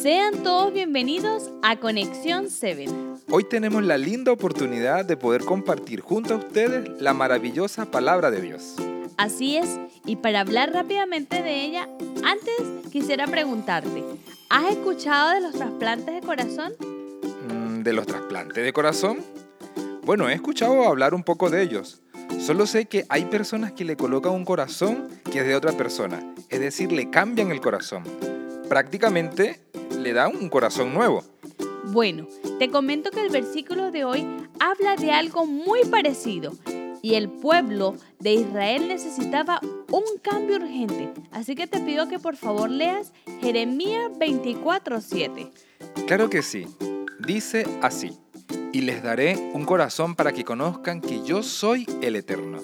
Sean todos bienvenidos a Conexión 7. Hoy tenemos la linda oportunidad de poder compartir junto a ustedes la maravillosa palabra de Dios. Así es, y para hablar rápidamente de ella, antes quisiera preguntarte, ¿has escuchado de los trasplantes de corazón? Mm, ¿De los trasplantes de corazón? Bueno, he escuchado hablar un poco de ellos. Solo sé que hay personas que le colocan un corazón que es de otra persona, es decir, le cambian el corazón. Prácticamente le dan un corazón nuevo. Bueno, te comento que el versículo de hoy habla de algo muy parecido y el pueblo de Israel necesitaba un cambio urgente. Así que te pido que por favor leas Jeremías 24:7. Claro que sí. Dice así y les daré un corazón para que conozcan que yo soy el Eterno,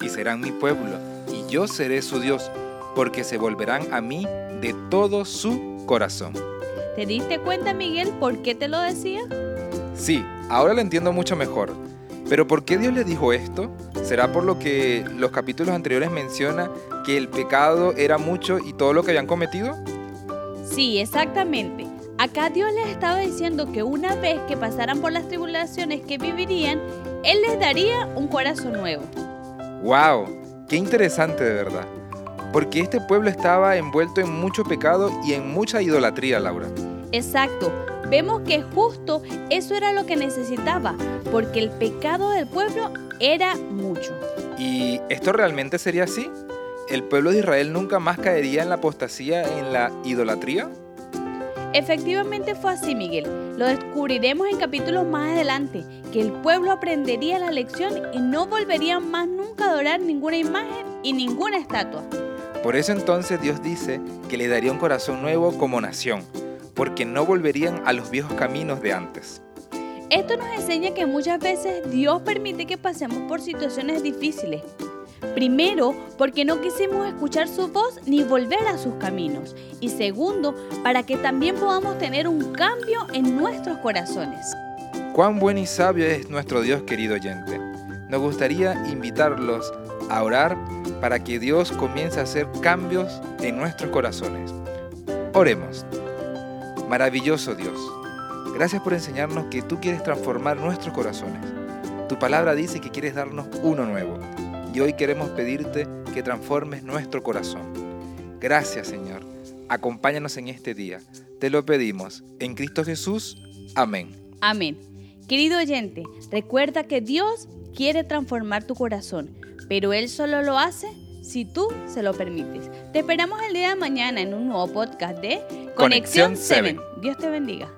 y serán mi pueblo, y yo seré su Dios, porque se volverán a mí de todo su corazón. ¿Te diste cuenta, Miguel, por qué te lo decía? Sí, ahora lo entiendo mucho mejor. Pero ¿por qué Dios le dijo esto? ¿Será por lo que los capítulos anteriores menciona que el pecado era mucho y todo lo que habían cometido? Sí, exactamente. Acá Dios les estaba diciendo que una vez que pasaran por las tribulaciones que vivirían, Él les daría un corazón nuevo. ¡Wow! ¡Qué interesante de verdad! Porque este pueblo estaba envuelto en mucho pecado y en mucha idolatría, Laura. Exacto. Vemos que justo eso era lo que necesitaba, porque el pecado del pueblo era mucho. ¿Y esto realmente sería así? ¿El pueblo de Israel nunca más caería en la apostasía, en la idolatría? Efectivamente fue así, Miguel. Lo descubriremos en capítulos más adelante, que el pueblo aprendería la lección y no volvería más nunca a adorar ninguna imagen y ninguna estatua. Por eso entonces Dios dice que le daría un corazón nuevo como nación, porque no volverían a los viejos caminos de antes. Esto nos enseña que muchas veces Dios permite que pasemos por situaciones difíciles, Primero, porque no quisimos escuchar su voz ni volver a sus caminos. Y segundo, para que también podamos tener un cambio en nuestros corazones. Cuán buen y sabio es nuestro Dios querido oyente. Nos gustaría invitarlos a orar para que Dios comience a hacer cambios en nuestros corazones. Oremos. Maravilloso Dios, gracias por enseñarnos que tú quieres transformar nuestros corazones. Tu palabra dice que quieres darnos uno nuevo y hoy queremos pedirte que transformes nuestro corazón. Gracias Señor. Acompáñanos en este día. Te lo pedimos. En Cristo Jesús. Amén. Amén. Querido oyente, recuerda que Dios quiere transformar tu corazón, pero Él solo lo hace si tú se lo permites. Te esperamos el día de mañana en un nuevo podcast de Conexión 7. Dios te bendiga.